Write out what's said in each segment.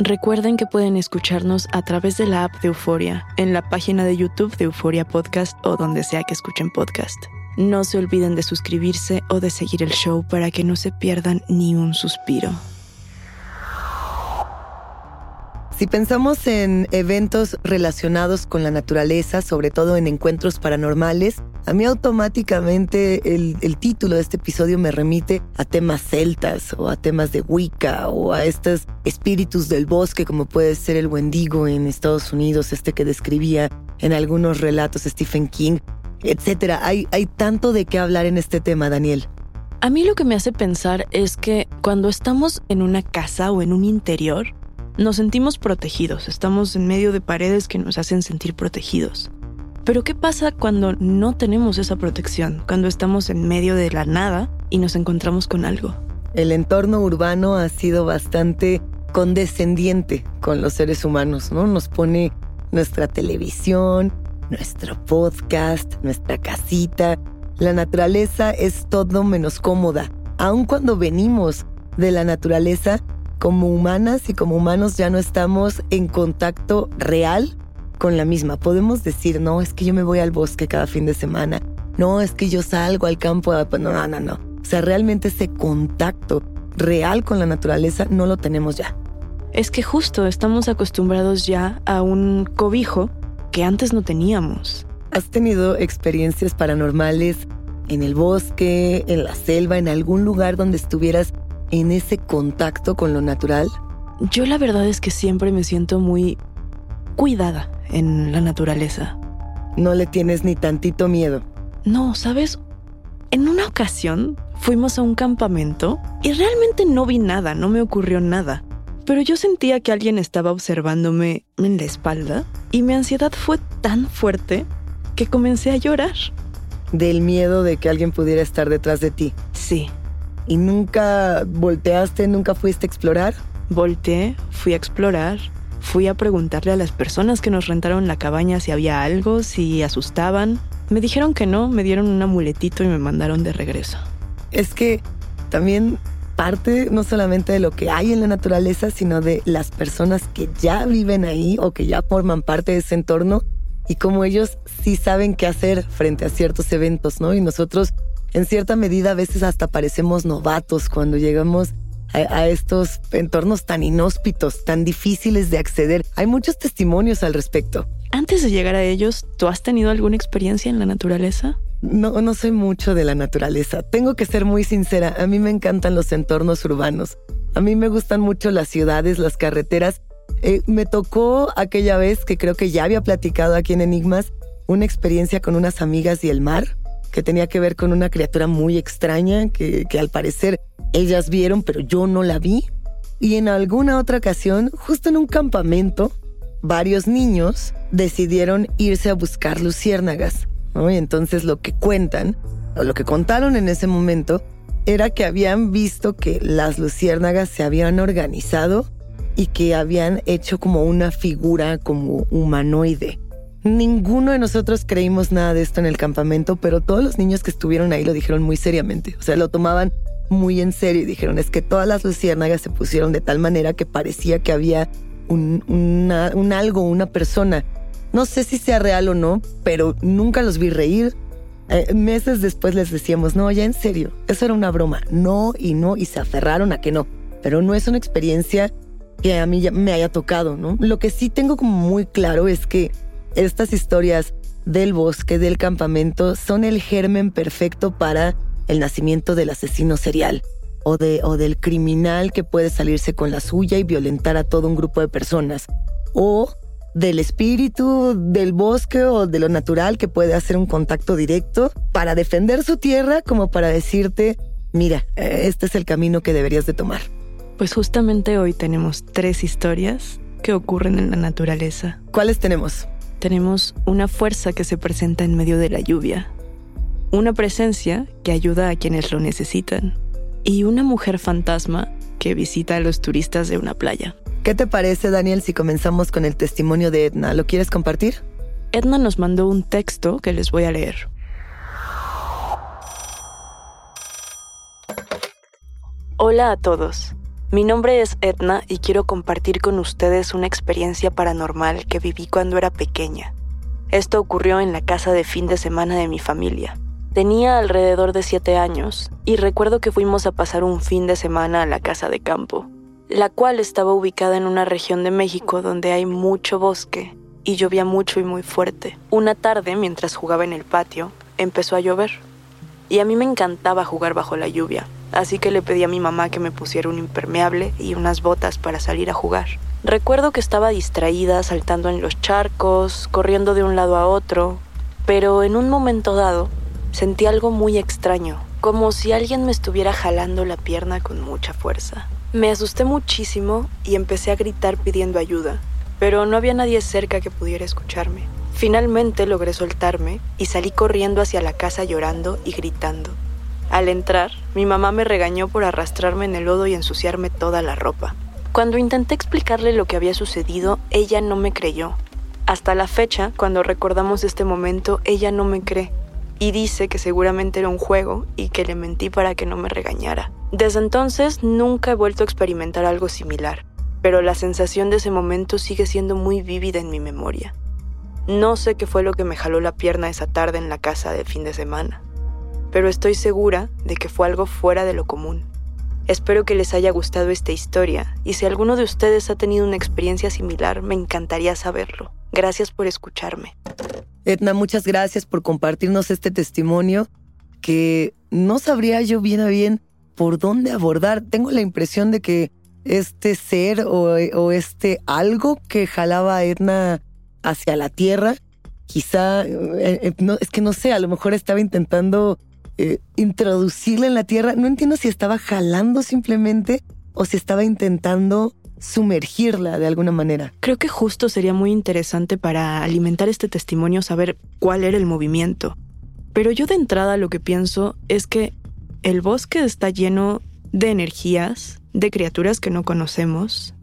Recuerden que pueden escucharnos a través de la app de Euforia, en la página de YouTube de Euforia Podcast o donde sea que escuchen podcast. No se olviden de suscribirse o de seguir el show para que no se pierdan ni un suspiro. Si pensamos en eventos relacionados con la naturaleza, sobre todo en encuentros paranormales, a mí automáticamente el, título de este episodio me remite a temas celtas o a temas de Wicca o a estos espíritus del bosque como puede ser el Wendigo en Estados Unidos, este que describía en algunos relatos Stephen King, etc. Hay, hay tanto de qué hablar en este tema, Daniel. A mí lo que me hace pensar es que cuando estamos en una casa o en un interior, nos sentimos protegidos, estamos en medio de paredes que nos hacen sentir protegidos. Pero ¿qué pasa cuando no tenemos esa protección? Cuando estamos en medio de la nada y nos encontramos con algo. El entorno urbano ha sido bastante condescendiente con los seres humanos, ¿no? Nos pone nuestra televisión, nuestro podcast, nuestra casita. La naturaleza es todo menos cómoda. Aun cuando venimos de la naturaleza, como humanas y como humanos ya no estamos en contacto real con la misma. Podemos decir, no, es que yo me voy al bosque cada fin de semana. No, es que yo salgo al campo. No, no, no, no. O sea, realmente ese contacto real con la naturaleza no lo tenemos ya. Es que justo estamos acostumbrados ya a un cobijo que antes no teníamos. ¿Has tenido experiencias paranormales en el bosque, en la selva, en algún lugar donde estuvieras en ese contacto con lo natural? Yo la verdad es que siempre me siento muy cuidada en la naturaleza. No le tienes ni tantito miedo. No, ¿sabes? En una ocasión fuimos a un campamento y realmente no vi nada, no me ocurrió nada. Pero yo sentía que alguien estaba observándome en la espalda y mi ansiedad fue tan fuerte que comencé a llorar. Del miedo de que alguien pudiera estar detrás de ti. Sí. ¿Y nunca volteaste, nunca fuiste a explorar? Volteé, fui a explorar, fui a preguntarle a las personas que nos rentaron la cabaña si había algo, si asustaban. Me dijeron que no, me dieron un amuletito y me mandaron de regreso. Es que también parte no solamente de lo que hay en la naturaleza, sino de las personas que ya viven ahí o que ya forman parte de ese entorno y cómo ellos sí saben qué hacer frente a ciertos eventos, ¿no? Y nosotros, en cierta medida, a veces hasta parecemos novatos cuando llegamos a, estos entornos tan inhóspitos, tan difíciles de acceder. Hay muchos testimonios al respecto. Antes de llegar a ellos, ¿tú has tenido alguna experiencia en la naturaleza? No, no soy mucho de la naturaleza. Tengo que ser muy sincera. A mí me encantan los entornos urbanos. A mí me gustan mucho las ciudades, las carreteras. Eh, me tocó aquella vez que creo que ya había platicado aquí en Enigmas una experiencia con unas amigas y el mar que tenía que ver con una criatura muy extraña que, al parecer ellas vieron, pero yo no la vi. Y en alguna otra ocasión, justo en un campamento, varios niños decidieron irse a buscar luciérnagas. Y entonces lo que cuentan, o lo que contaron en ese momento, era que habían visto que las luciérnagas se habían organizado y que habían hecho como una figura como humanoide. Ninguno de nosotros creímos nada de esto en el campamento, pero todos los niños que estuvieron ahí lo dijeron muy seriamente. O sea, lo tomaban muy en serio y dijeron es que todas las luciérnagas se pusieron de tal manera que parecía que había un, algo, una persona. No sé si sea real o no, pero nunca los vi reír. Eh, meses después les decíamos, no, ya en serio, eso era una broma. No y no, y se aferraron a que no. Pero no es una experiencia que a mí ya me haya tocado, ¿no? Lo que sí tengo como muy claro es que estas historias del bosque, del campamento, son el germen perfecto para el nacimiento del asesino serial o, de, o del criminal que puede salirse con la suya y violentar a todo un grupo de personas, o del espíritu del bosque o de lo natural que puede hacer un contacto directo para defender su tierra como para decirte, mira, este es el camino que deberías de tomar. Pues justamente hoy tenemos tres historias que ocurren en la naturaleza. ¿Cuáles tenemos? Tenemos una fuerza que se presenta en medio de la lluvia, una presencia que ayuda a quienes lo necesitan y una mujer fantasma que visita a los turistas de una playa. ¿Qué te parece, Daniel, si comenzamos con el testimonio de Edna? ¿Lo quieres compartir? Edna nos mandó un texto que les voy a leer. Hola a todos. Mi nombre es Edna y quiero compartir con ustedes una experiencia paranormal que viví cuando era pequeña. Esto ocurrió en la casa de fin de semana de mi familia. Tenía alrededor de siete años y recuerdo que fuimos a pasar un fin de semana a la casa de campo, la cual estaba ubicada en una región de México donde hay mucho bosque y llovía mucho y muy fuerte. Una tarde, mientras jugaba en el patio, empezó a llover. Y a mí me encantaba jugar bajo la lluvia, así que le pedí a mi mamá que me pusiera un impermeable y unas botas para salir a jugar. Recuerdo que estaba distraída saltando en los charcos, corriendo de un lado a otro, pero en un momento dado Sentí algo muy extraño, como si alguien me estuviera jalando la pierna con mucha fuerza. Me asusté muchísimo y empecé a gritar pidiendo ayuda, pero no había nadie cerca que pudiera escucharme. Finalmente logré soltarme y salí corriendo hacia la casa llorando y gritando. Al entrar, mi mamá me regañó por arrastrarme en el lodo y ensuciarme toda la ropa. Cuando intenté explicarle lo que había sucedido, ella no me creyó. Hasta la fecha, cuando recordamos este momento, ella no me cree y dice que seguramente era un juego y que le mentí para que no me regañara. Desde entonces nunca he vuelto a experimentar algo similar, pero la sensación de ese momento sigue siendo muy vívida en mi memoria. No sé qué fue lo que me jaló la pierna esa tarde en la casa de fin de semana, pero estoy segura de que fue algo fuera de lo común. Espero que les haya gustado esta historia y si alguno de ustedes ha tenido una experiencia similar, me encantaría saberlo. Gracias por escucharme. Edna, muchas gracias por compartirnos este testimonio que no sabría yo bien a bien por dónde abordar. Tengo la impresión de que este ser o, este algo que jalaba a Edna hacia la tierra, quizá, eh, eh, es que no sé, a lo mejor estaba intentando eh, introducirla en la tierra. No entiendo si estaba jalando simplemente o si estaba intentando sumergirla de alguna manera. Creo que justo sería muy interesante para alimentar este testimonio saber cuál era el movimiento. Pero yo de entrada lo que pienso es que el bosque está lleno de energías, de criaturas que no conocemos.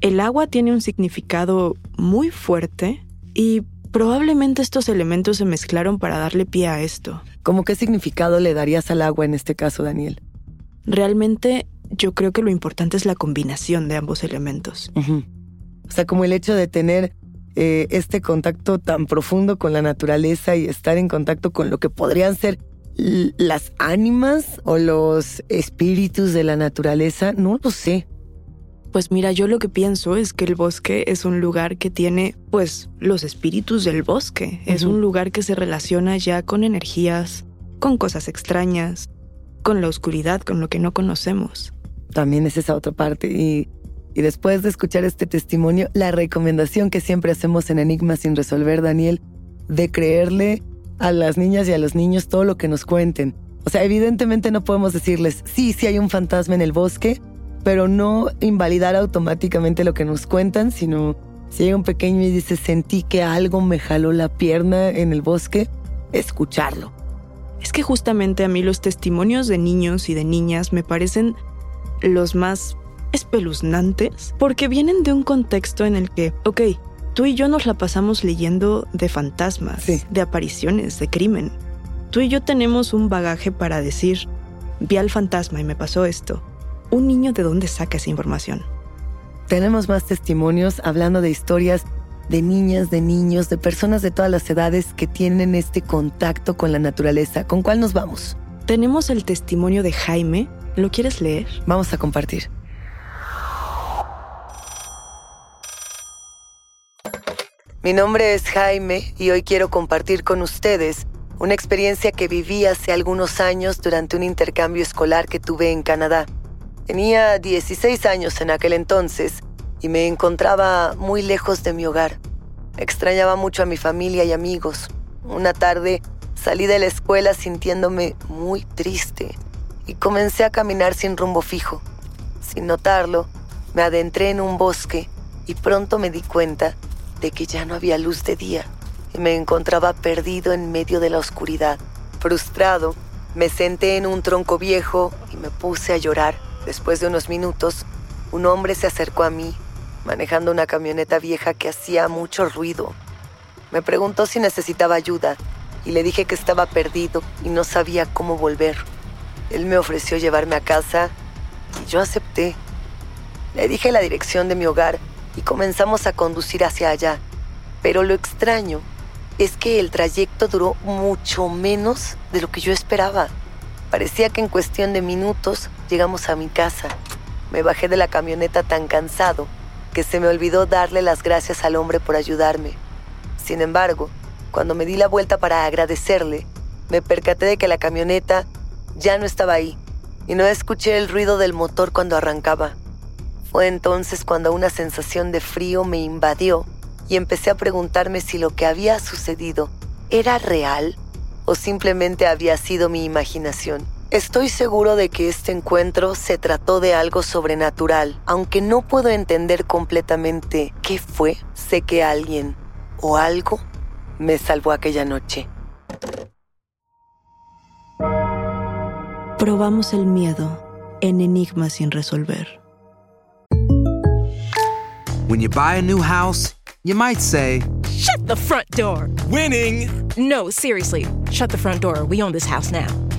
El agua tiene un significado muy fuerte y probablemente estos elementos se mezclaron para darle pie a esto. ¿Cómo qué significado le darías al agua en este caso, Daniel? Realmente yo creo que lo importante es la combinación de ambos elementos. O sea, como el hecho de tener eh, este contacto tan profundo con la naturaleza y estar en contacto con lo que podrían ser las ánimas o los espíritus de la naturaleza, no lo sé. Pues mira, yo lo que pienso es que el bosque es un lugar que tiene, pues, los espíritus del bosque. Es un lugar que se relaciona ya con energías, con cosas extrañas, con la oscuridad, con lo que no conocemos. También es esa otra parte. Y, y después de escuchar este testimonio, la recomendación que siempre hacemos en Enigma sin resolver, Daniel, de creerle a las niñas y a los niños todo lo que nos cuenten. O sea, evidentemente no podemos decirles, sí, sí hay un fantasma en el bosque, pero no invalidar automáticamente lo que nos cuentan, sino si hay un pequeño y dice, sentí que algo me jaló la pierna en el bosque, escucharlo. Es que justamente a mí los testimonios de niños y de niñas me parecen los más espeluznantes porque vienen de un contexto en el que, ok, Tú y yo nos la pasamos leyendo de fantasmas, de apariciones, de crimen. Tú y yo tenemos un bagaje para decir, vi al fantasma y me pasó esto. ¿Un niño de dónde saca esa información? Tenemos más testimonios hablando de historias de niñas, de niños, de personas de todas las edades que tienen este contacto con la naturaleza. ¿Con cuál nos vamos? Tenemos el testimonio de Jaime. ¿Lo quieres leer? Vamos a compartir. Mi nombre es Jaime y hoy quiero compartir con ustedes una experiencia que viví hace algunos años durante un intercambio escolar que tuve en Canadá. Tenía 16 años en aquel entonces y me encontraba muy lejos de mi hogar. Extrañaba mucho a mi familia y amigos. Una tarde salí de la escuela sintiéndome muy triste y comencé a caminar sin rumbo fijo. Sin notarlo, me adentré en un bosque y pronto me di cuenta de que ya no había luz de día y me encontraba perdido en medio de la oscuridad. Frustrado, me senté en un tronco viejo y me puse a llorar. Después de unos minutos, un hombre se acercó a mí, manejando una camioneta vieja que hacía mucho ruido. Me preguntó si necesitaba ayuda y le dije que estaba perdido y no sabía cómo volver. Él me ofreció llevarme a casa y yo acepté. Le dije la dirección de mi hogar y comenzamos a conducir hacia allá. Pero lo extraño es que el trayecto duró mucho menos de lo que yo esperaba. Parecía que en cuestión de minutos llegamos a mi casa. Me bajé de la camioneta tan cansado que se me olvidó darle las gracias al hombre por ayudarme. Sin embargo, cuando me di la vuelta para agradecerle, me percaté de que la camioneta ya no estaba ahí y no escuché el ruido del motor cuando arrancaba. Fue entonces cuando una sensación de frío me invadió y empecé a preguntarme si lo que había sucedido era real o simplemente había sido mi imaginación. Estoy seguro de que este encuentro se trató de algo sobrenatural, aunque no puedo entender completamente qué fue, sé que alguien o algo me salvó aquella noche. Probamos el miedo en enigmas sin resolver. When you buy a new house, you might say, Shut the front door! Winning! No, seriously, shut the front door. We own this house now.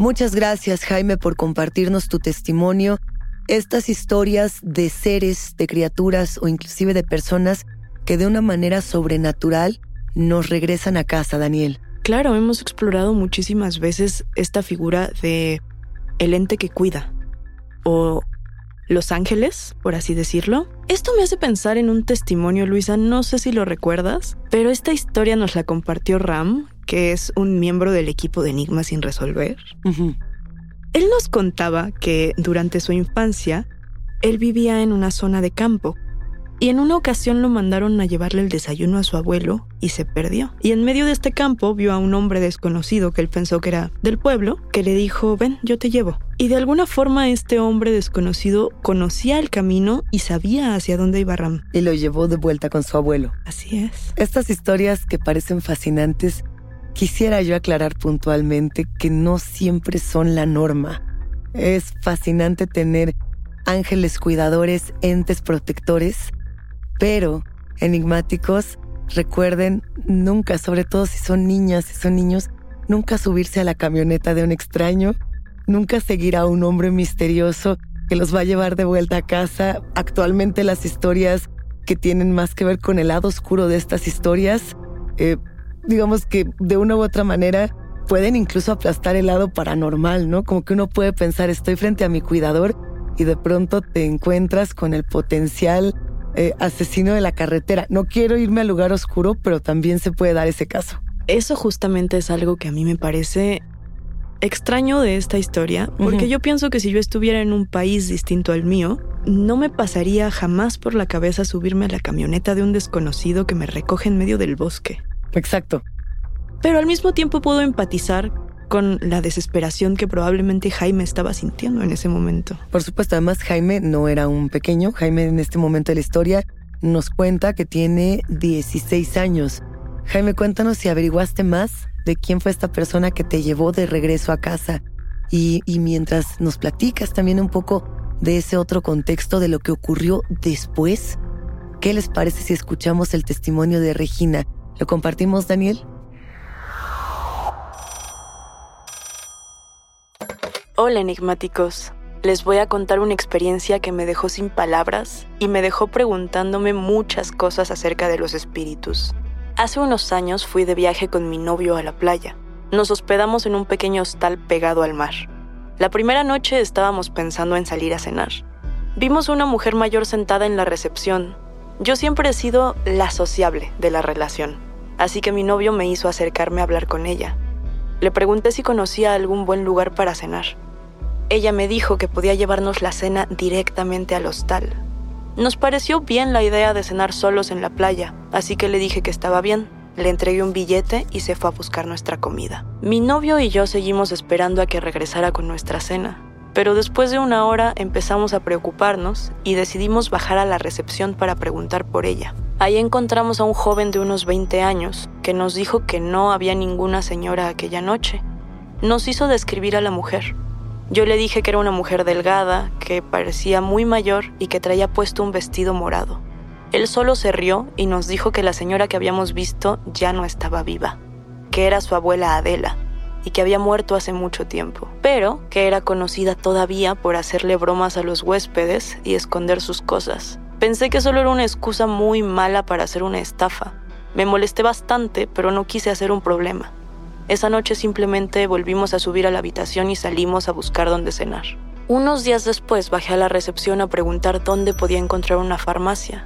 Muchas gracias Jaime por compartirnos tu testimonio, estas historias de seres, de criaturas o inclusive de personas que de una manera sobrenatural nos regresan a casa, Daniel. Claro, hemos explorado muchísimas veces esta figura de el ente que cuida o los ángeles, por así decirlo. Esto me hace pensar en un testimonio, Luisa, no sé si lo recuerdas, pero esta historia nos la compartió Ram, que es un miembro del equipo de Enigma sin resolver. Él nos contaba que durante su infancia, él vivía en una zona de campo y en una ocasión lo mandaron a llevarle el desayuno a su abuelo y se perdió. Y en medio de este campo vio a un hombre desconocido que él pensó que era del pueblo, que le dijo, ven, yo te llevo. Y de alguna forma este hombre desconocido conocía el camino y sabía hacia dónde iba Ram. Y lo llevó de vuelta con su abuelo. Así es. Estas historias que parecen fascinantes Quisiera yo aclarar puntualmente que no siempre son la norma. Es fascinante tener ángeles cuidadores, entes protectores, pero enigmáticos, recuerden nunca, sobre todo si son niñas, si son niños, nunca subirse a la camioneta de un extraño, nunca seguir a un hombre misterioso que los va a llevar de vuelta a casa. Actualmente las historias que tienen más que ver con el lado oscuro de estas historias eh, digamos que de una u otra manera pueden incluso aplastar el lado paranormal, ¿no? Como que uno puede pensar, estoy frente a mi cuidador y de pronto te encuentras con el potencial eh, asesino de la carretera. No quiero irme al lugar oscuro, pero también se puede dar ese caso. Eso justamente es algo que a mí me parece extraño de esta historia, porque yo pienso que si yo estuviera en un país distinto al mío, no me pasaría jamás por la cabeza subirme a la camioneta de un desconocido que me recoge en medio del bosque. Exacto. Pero al mismo tiempo puedo empatizar con la desesperación que probablemente Jaime estaba sintiendo en ese momento. Por supuesto, además Jaime no era un pequeño. Jaime en este momento de la historia nos cuenta que tiene 16 años. Jaime, cuéntanos si averiguaste más de quién fue esta persona que te llevó de regreso a casa. Y, y mientras nos platicas también un poco de ese otro contexto de lo que ocurrió después, ¿qué les parece si escuchamos el testimonio de Regina? ¿Lo compartimos, Daniel? Hola, enigmáticos. Les voy a contar una experiencia que me dejó sin palabras y me dejó preguntándome muchas cosas acerca de los espíritus. Hace unos años fui de viaje con mi novio a la playa. Nos hospedamos en un pequeño hostal pegado al mar. La primera noche estábamos pensando en salir a cenar. Vimos una mujer mayor sentada en la recepción. Yo siempre he sido la sociable de la relación así que mi novio me hizo acercarme a hablar con ella. Le pregunté si conocía algún buen lugar para cenar. Ella me dijo que podía llevarnos la cena directamente al hostal. Nos pareció bien la idea de cenar solos en la playa, así que le dije que estaba bien. Le entregué un billete y se fue a buscar nuestra comida. Mi novio y yo seguimos esperando a que regresara con nuestra cena, pero después de una hora empezamos a preocuparnos y decidimos bajar a la recepción para preguntar por ella. Ahí encontramos a un joven de unos 20 años que nos dijo que no había ninguna señora aquella noche. Nos hizo describir a la mujer. Yo le dije que era una mujer delgada, que parecía muy mayor y que traía puesto un vestido morado. Él solo se rió y nos dijo que la señora que habíamos visto ya no estaba viva, que era su abuela Adela y que había muerto hace mucho tiempo, pero que era conocida todavía por hacerle bromas a los huéspedes y esconder sus cosas. Pensé que solo era una excusa muy mala para hacer una estafa. Me molesté bastante, pero no quise hacer un problema. Esa noche simplemente volvimos a subir a la habitación y salimos a buscar dónde cenar. Unos días después bajé a la recepción a preguntar dónde podía encontrar una farmacia.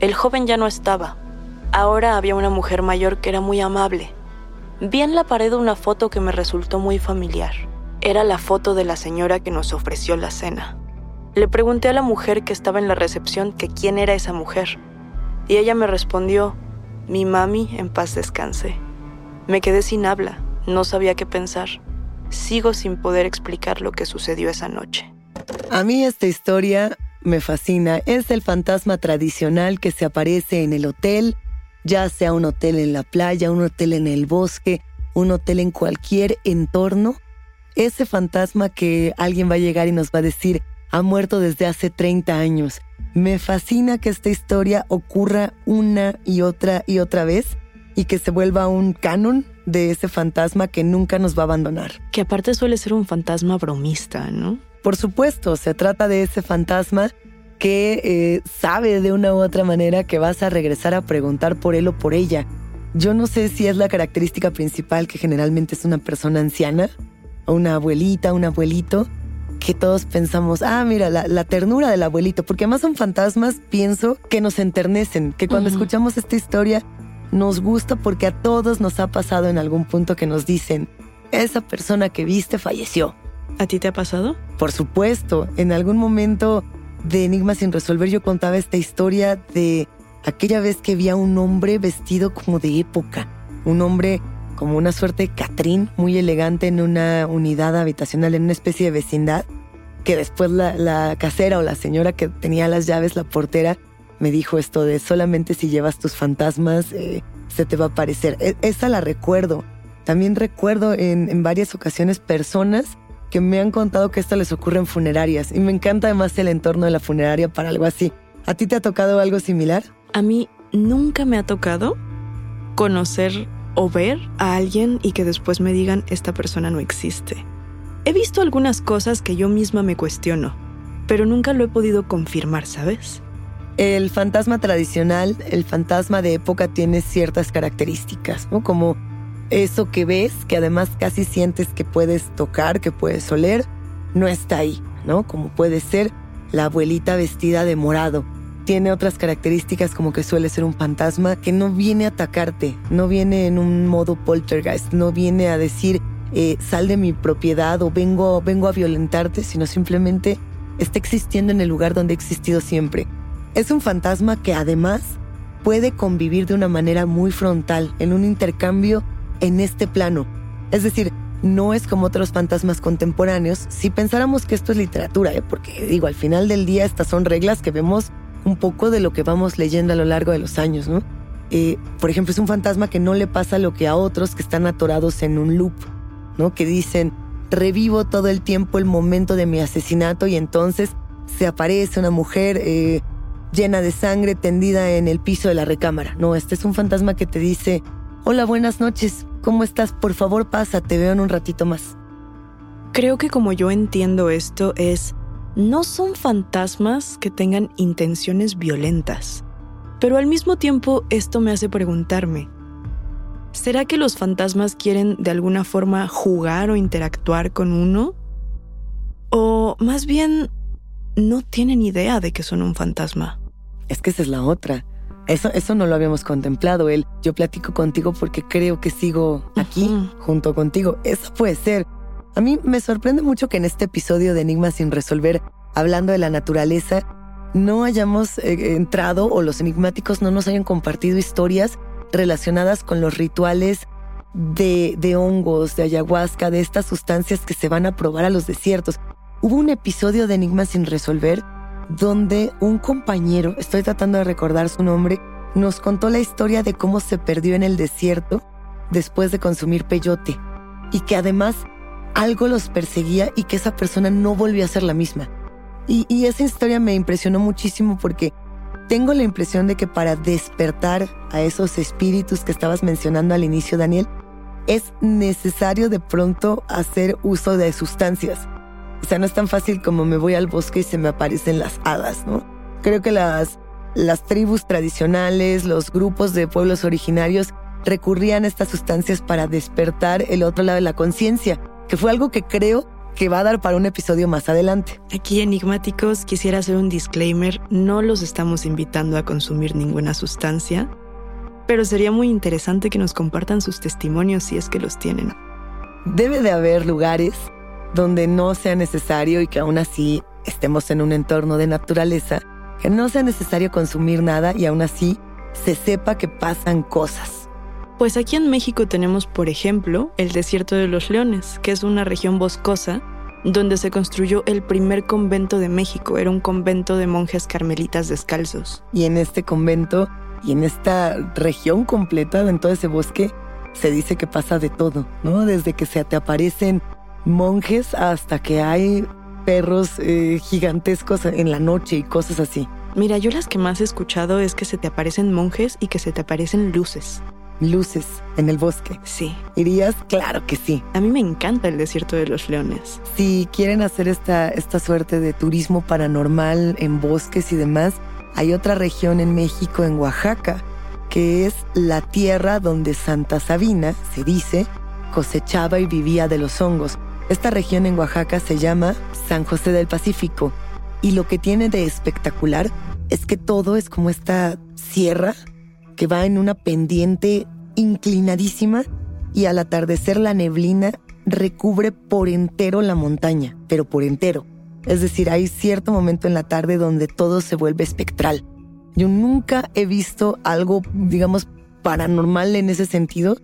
El joven ya no estaba. Ahora había una mujer mayor que era muy amable. Vi en la pared una foto que me resultó muy familiar. Era la foto de la señora que nos ofreció la cena. Le pregunté a la mujer que estaba en la recepción que quién era esa mujer. Y ella me respondió, mi mami en paz descanse. Me quedé sin habla, no sabía qué pensar. Sigo sin poder explicar lo que sucedió esa noche. A mí esta historia me fascina. Es el fantasma tradicional que se aparece en el hotel, ya sea un hotel en la playa, un hotel en el bosque, un hotel en cualquier entorno. Ese fantasma que alguien va a llegar y nos va a decir, ha muerto desde hace 30 años. Me fascina que esta historia ocurra una y otra y otra vez y que se vuelva un canon de ese fantasma que nunca nos va a abandonar. Que aparte suele ser un fantasma bromista, ¿no? Por supuesto, se trata de ese fantasma que eh, sabe de una u otra manera que vas a regresar a preguntar por él o por ella. Yo no sé si es la característica principal que generalmente es una persona anciana, o una abuelita, un abuelito, que todos pensamos, ah, mira, la, ternura del abuelito, porque además son fantasmas, pienso, que nos enternecen, que cuando escuchamos esta historia nos gusta porque a todos nos ha pasado en algún punto que nos dicen, esa persona que viste falleció. ¿A ti te ha pasado? Por supuesto, en algún momento de Enigma sin resolver yo contaba esta historia de aquella vez que vi a un hombre vestido como de época, un hombre como una suerte de Catrín, muy elegante en una unidad habitacional, en una especie de vecindad, que después la, casera o la señora que tenía las llaves, la portera, me dijo esto de solamente si llevas tus fantasmas eh, se te va a aparecer. E, esa la recuerdo. También recuerdo en, en varias ocasiones personas que me han contado que esto les ocurre en funerarias y me encanta además el entorno de la funeraria para algo así. ¿A ti te ha tocado algo similar? A mí nunca me ha tocado conocer o ver a alguien y que después me digan esta persona no existe. He visto algunas cosas que yo misma me cuestiono, pero nunca lo he podido confirmar, ¿sabes? El fantasma tradicional, el fantasma de época tiene ciertas características, ¿no? Como eso que ves, que además casi sientes que puedes tocar, que puedes oler, no está ahí, ¿no? Como puede ser la abuelita vestida de morado. Tiene otras características como que suele ser un fantasma que no viene a atacarte, no viene en un modo poltergeist, no viene a decir eh, sal de mi propiedad o vengo, vengo a violentarte, sino simplemente está existiendo en el lugar donde ha existido siempre. Es un fantasma que además puede convivir de una manera muy frontal, en un intercambio en este plano. Es decir, no es como otros fantasmas contemporáneos si pensáramos que esto es literatura, ¿eh? porque digo, al final del día estas son reglas que vemos un poco de lo que vamos leyendo a lo largo de los años, ¿no? Eh, por ejemplo, es un fantasma que no le pasa lo que a otros que están atorados en un loop, ¿no? Que dicen, revivo todo el tiempo el momento de mi asesinato y entonces se aparece una mujer eh, llena de sangre tendida en el piso de la recámara. No, este es un fantasma que te dice, hola, buenas noches, ¿Cómo estás? Por favor, pasa, te veo en un ratito más. Creo que como yo entiendo esto es, no son fantasmas que tengan intenciones violentas, pero al mismo tiempo esto me hace preguntarme, ¿será que los fantasmas quieren de alguna forma jugar o interactuar con uno? ¿O más bien no tienen idea de que son un fantasma? Es que esa es la otra. Eso, eso no lo habíamos contemplado, él. Yo platico contigo porque creo que sigo aquí junto contigo. Eso puede ser. A mí me sorprende mucho que en este episodio de Enigmas sin resolver, hablando de la naturaleza, no hayamos eh, entrado o los enigmáticos no nos hayan compartido historias relacionadas con los rituales de, de hongos, de ayahuasca, de estas sustancias que se van a probar a los desiertos. Hubo un episodio de Enigmas sin resolver donde un compañero, estoy tratando de recordar su nombre, nos contó la historia de cómo se perdió en el desierto después de consumir peyote y que además algo los perseguía y que esa persona no volvió a ser la misma. Y, esa historia me impresionó muchísimo porque tengo la impresión de que para despertar a esos espíritus que estabas mencionando al inicio, Daniel, es necesario de pronto hacer uso de sustancias. O sea, no es tan fácil como me voy al bosque y se me aparecen las hadas, ¿no? Creo que las, las tribus tradicionales, los grupos de pueblos originarios recurrían a estas sustancias para despertar el otro lado de la conciencia, que fue algo que creo que va a dar para un episodio más adelante. Aquí enigmáticos quisiera hacer un disclaimer, no los estamos invitando a consumir ninguna sustancia, pero sería muy interesante que nos compartan sus testimonios si es que los tienen. Debe de haber lugares donde no sea necesario y que aún así estemos en un entorno de naturaleza, que no sea necesario consumir nada y aún así se sepa que pasan cosas. Pues aquí en México tenemos, por ejemplo, el Desierto de los Leones, que es una región boscosa donde se construyó el primer convento de México. Era un convento de monjes carmelitas descalzos. Y en este convento y en esta región completa, en todo ese bosque, se dice que pasa de todo, ¿no? Desde que se te aparecen monjes hasta que hay perros eh, gigantescos en la noche y cosas así. Mira, yo las que más he escuchado es que se te aparecen monjes y que se te aparecen luces. Luces en el bosque. Sí. ¿Irías? Claro que sí. A mí me encanta el desierto de los leones. Si quieren hacer esta, esta suerte de turismo paranormal en bosques y demás, hay otra región en México, en Oaxaca, que es la tierra donde Santa Sabina, se dice, cosechaba y vivía de los hongos. Esta región en Oaxaca se llama San José del Pacífico y lo que tiene de espectacular es que todo es como esta sierra que va en una pendiente inclinadísima y al atardecer la neblina recubre por entero la montaña, pero por entero. Es decir, hay cierto momento en la tarde donde todo se vuelve espectral. Yo nunca he visto algo, digamos, paranormal en ese sentido,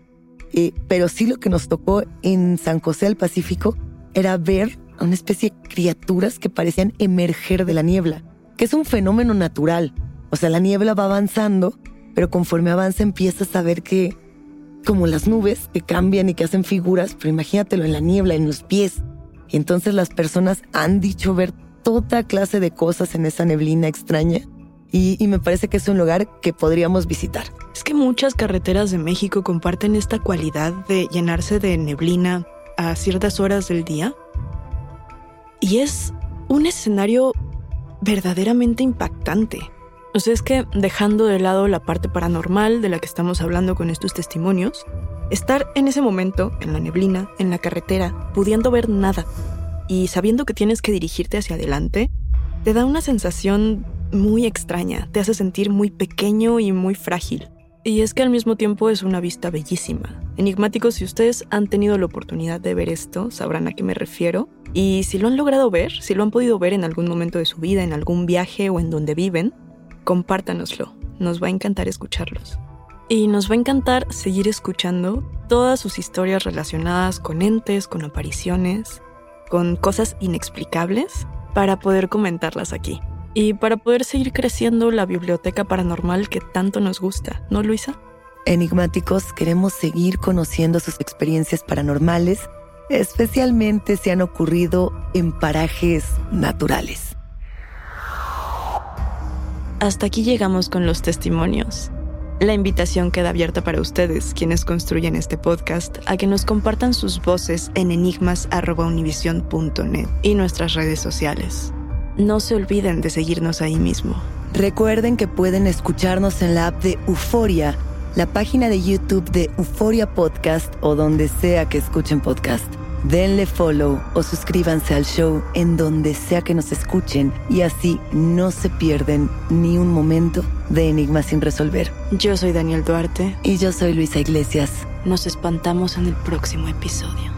eh, pero sí lo que nos tocó en San José del Pacífico era ver una especie de criaturas que parecían emerger de la niebla, que es un fenómeno natural. O sea, la niebla va avanzando, pero conforme avanza empiezas a ver que, como las nubes que cambian y que hacen figuras, pero imagínatelo en la niebla, en los pies. Y entonces las personas han dicho ver toda clase de cosas en esa neblina extraña. Y, me parece que es un lugar que podríamos visitar. Es que muchas carreteras de México comparten esta cualidad de llenarse de neblina a ciertas horas del día. Y es un escenario verdaderamente impactante. Sea, es que dejando de lado la parte paranormal de la que estamos hablando con estos testimonios, Estar en ese momento, en la neblina, en la carretera, pudiendo ver nada y sabiendo que tienes que dirigirte hacia adelante, te da una sensación muy extraña, te hace sentir muy pequeño y muy frágil. Y es que al mismo tiempo es una vista bellísima. Enigmáticos, si ustedes han tenido la oportunidad de ver esto, sabrán a qué me refiero. Y si lo han logrado ver, si lo han podido ver en algún momento de su vida, en algún viaje o en donde viven, compártanoslo. Nos va a encantar escucharlos y nos va a encantar seguir escuchando todas sus historias relacionadas con entes, con apariciones, con cosas inexplicables para poder comentarlas aquí y para poder seguir creciendo la biblioteca paranormal que tanto nos gusta, ¿no, Luisa? Enigmáticos, queremos seguir conociendo sus experiencias paranormales, especialmente si han ocurrido en parajes naturales. Hasta aquí llegamos con los testimonios. La invitación queda abierta para ustedes, quienes construyen este podcast, a que nos compartan sus voces en enigmas.univision.net y nuestras redes sociales. No se olviden de seguirnos ahí mismo. Recuerden que pueden escucharnos en la app de Euforia, la página de YouTube de Euforia Podcast o donde sea que escuchen podcast. Denle follow o suscríbanse al show en donde sea que nos escuchen y así no se pierden ni un momento de Enigma sin resolver. Yo soy Daniel Duarte. Y yo soy Luisa Iglesias. Nos espantamos en el próximo episodio.